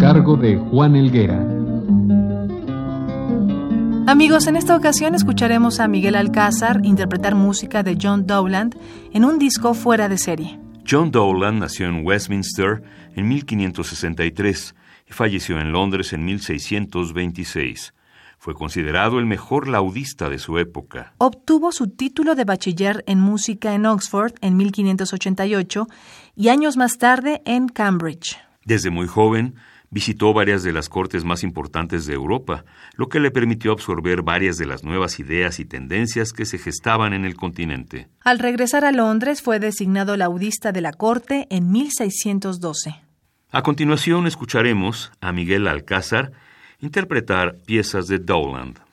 Cargo de Juan Elguera. Amigos, en esta ocasión escucharemos a Miguel Alcázar interpretar música de John Dowland en un disco fuera de serie. John Dowland nació en Westminster en 1563 y falleció en Londres en 1626. Fue considerado el mejor laudista de su época. Obtuvo su título de bachiller en música en Oxford en 1588 y años más tarde en Cambridge. Desde muy joven, visitó varias de las cortes más importantes de Europa, lo que le permitió absorber varias de las nuevas ideas y tendencias que se gestaban en el continente. Al regresar a Londres fue designado laudista de la corte en 1612. A continuación escucharemos a Miguel Alcázar interpretar piezas de Dowland.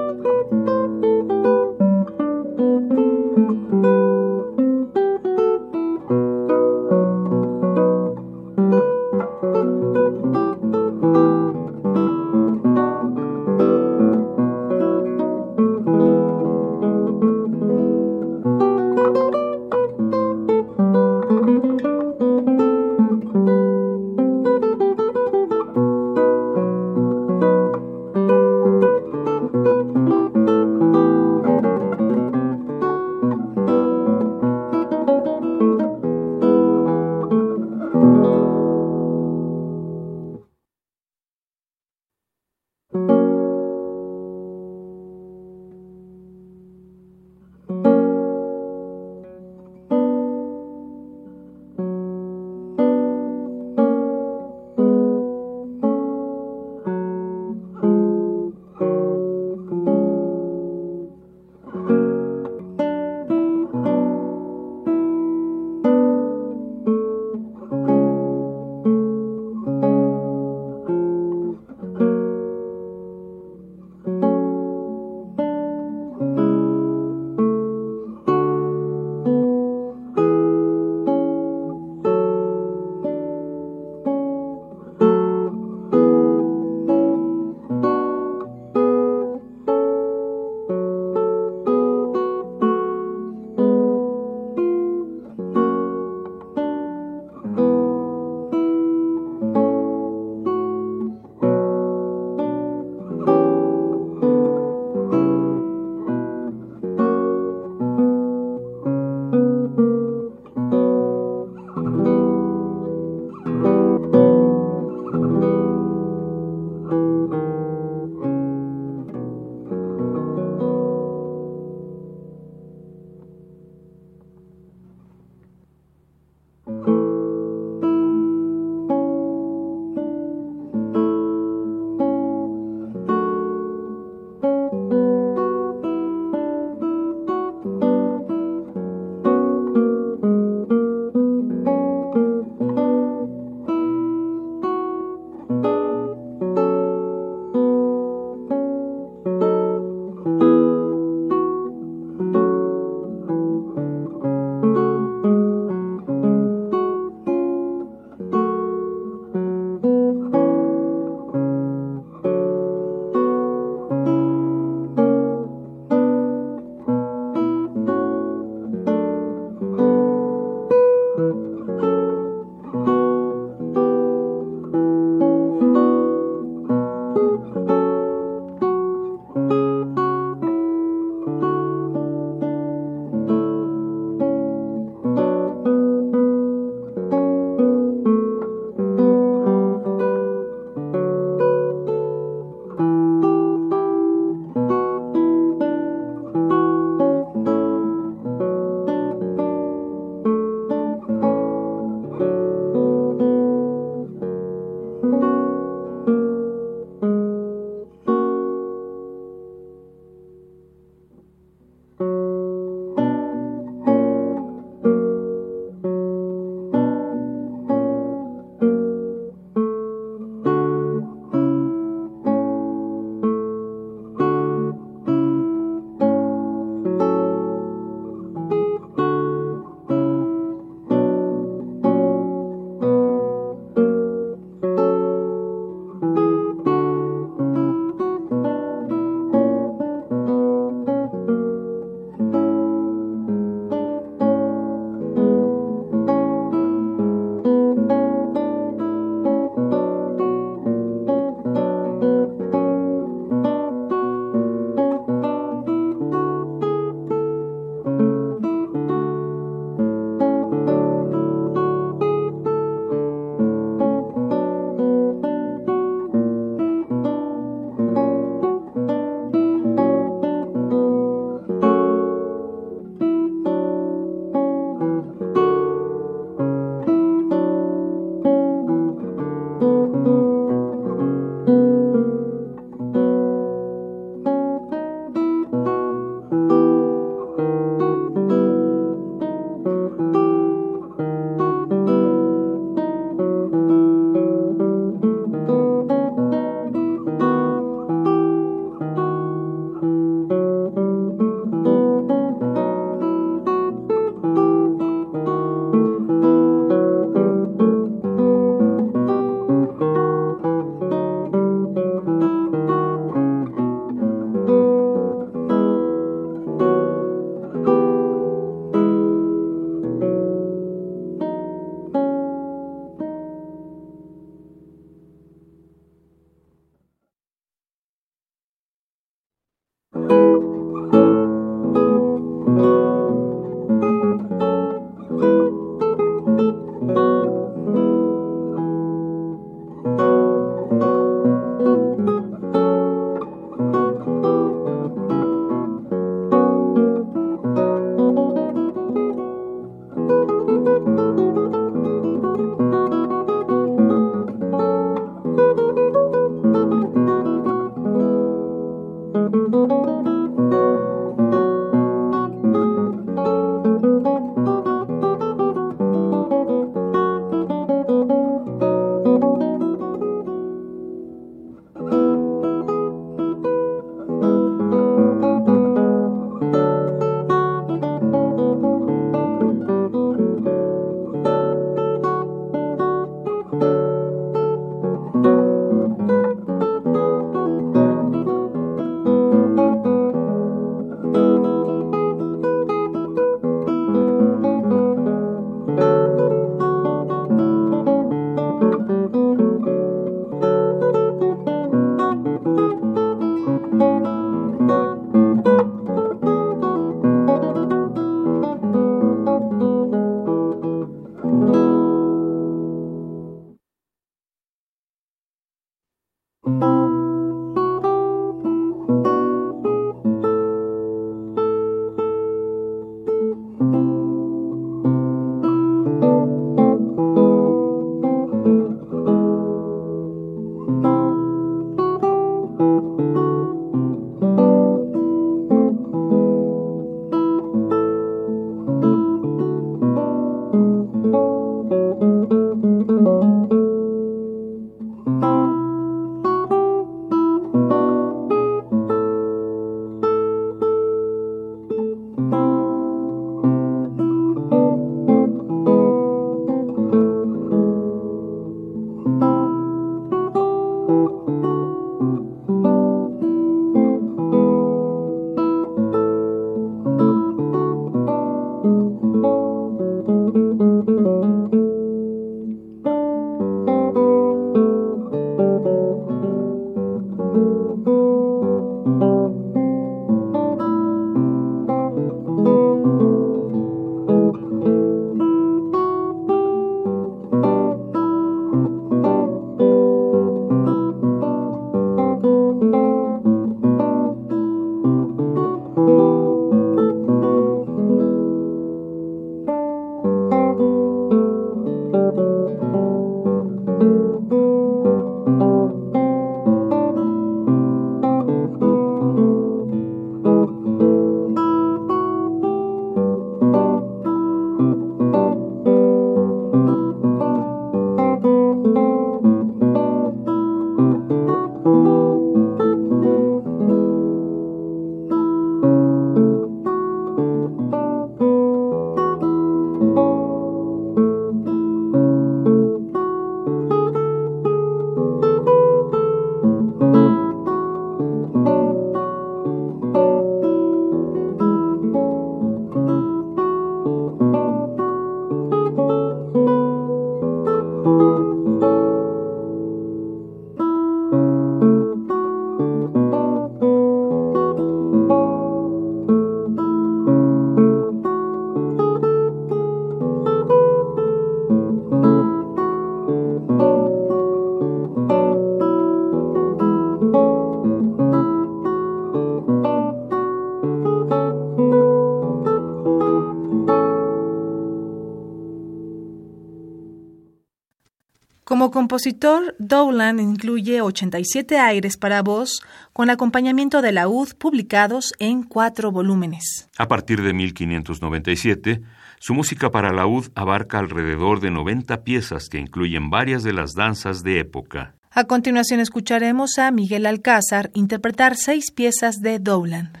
Compositor, Dowland incluye 87 aires para voz con acompañamiento de laúd publicados en cuatro volúmenes. A partir de 1597, su música para laúd abarca alrededor de 90 piezas que incluyen varias de las danzas de época. A continuación escucharemos a Miguel Alcázar interpretar seis piezas de Dowland.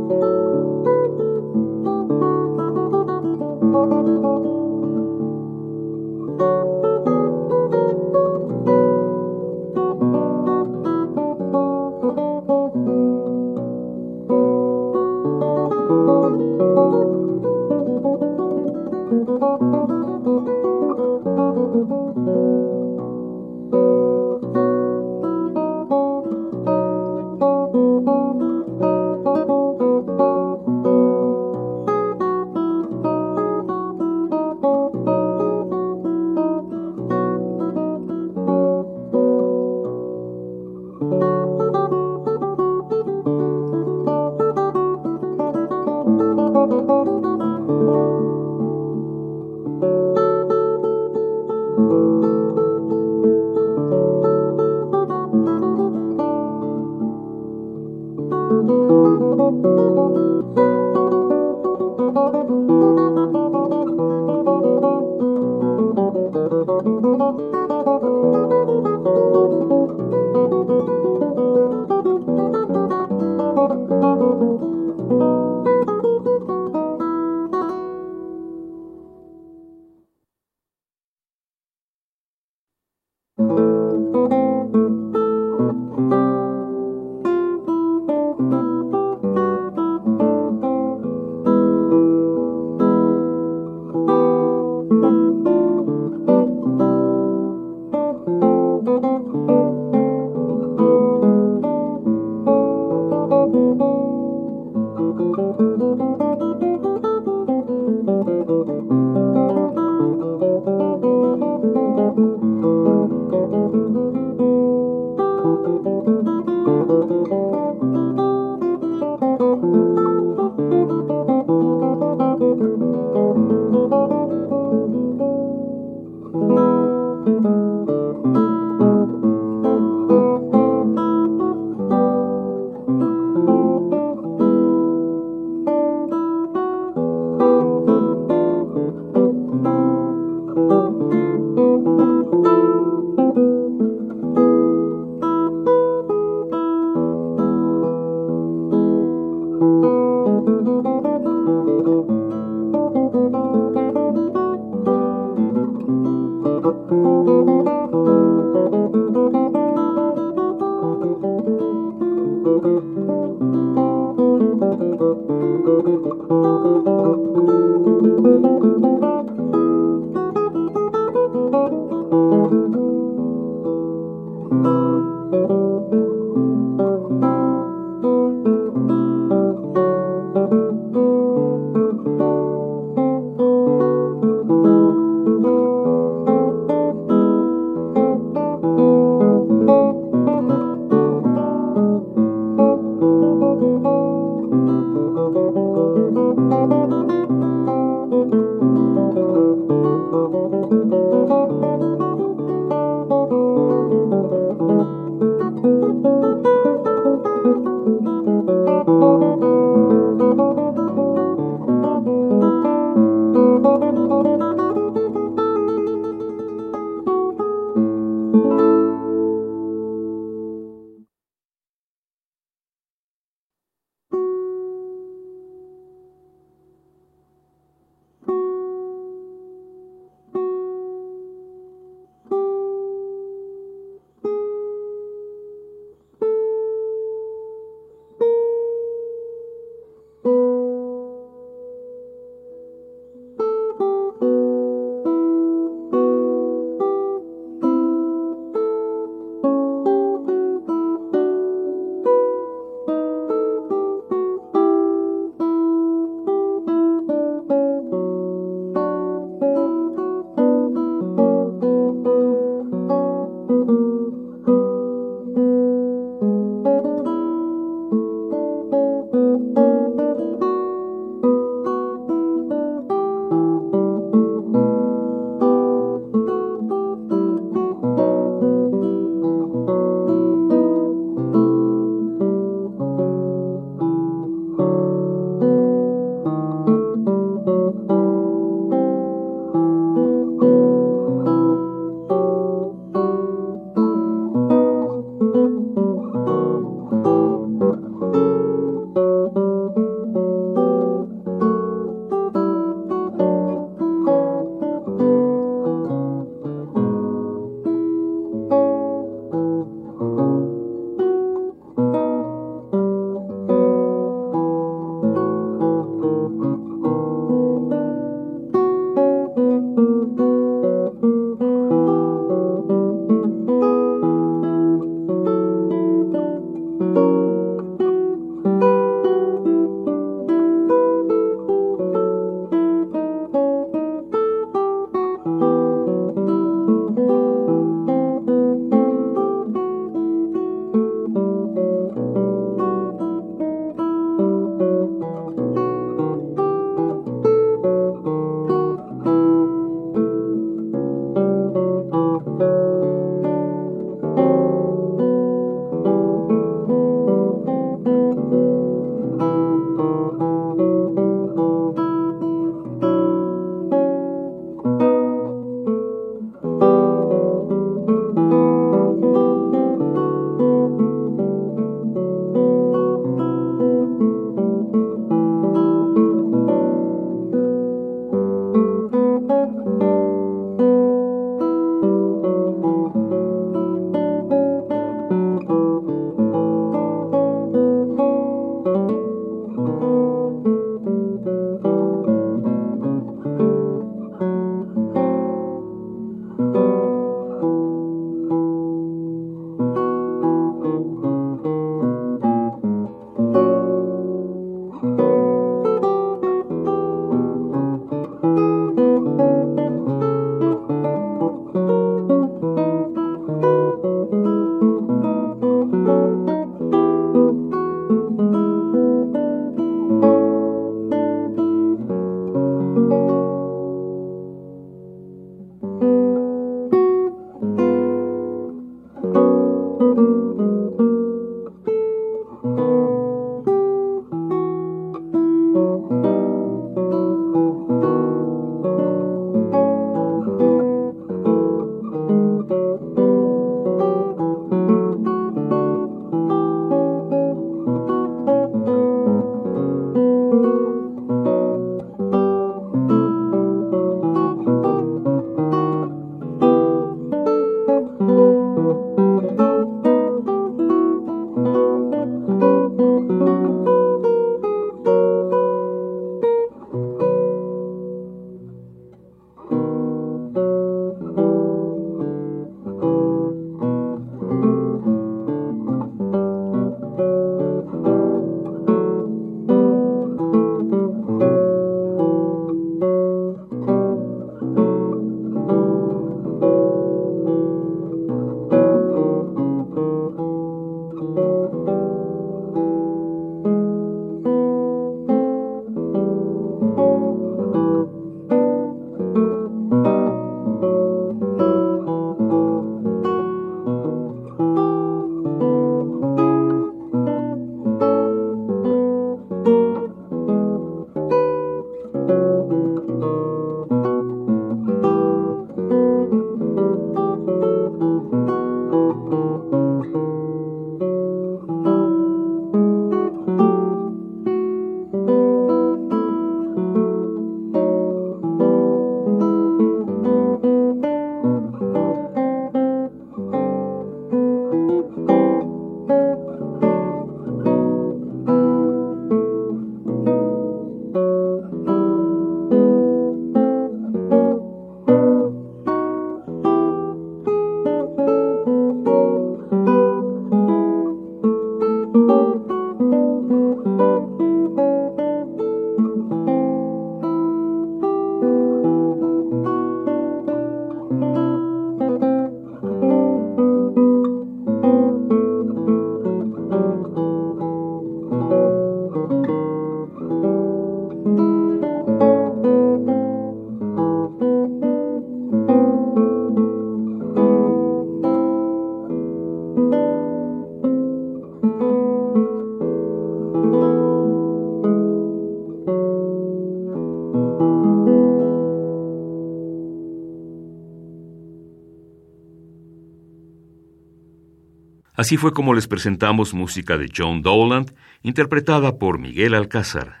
Así fue como les presentamos música de John Dowland, interpretada por Miguel Alcázar.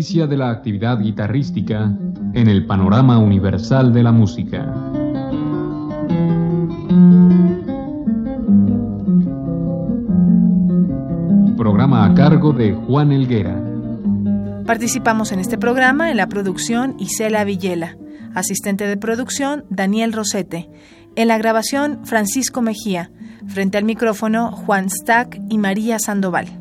De la actividad guitarrística en el panorama universal de la música. Programa a cargo de Juan Elguera. Participamos en este programa en la producción Isela Villela, asistente de producción Daniel Rosete, en la grabación Francisco Mejía, frente al micrófono Juan Stack y María Sandoval.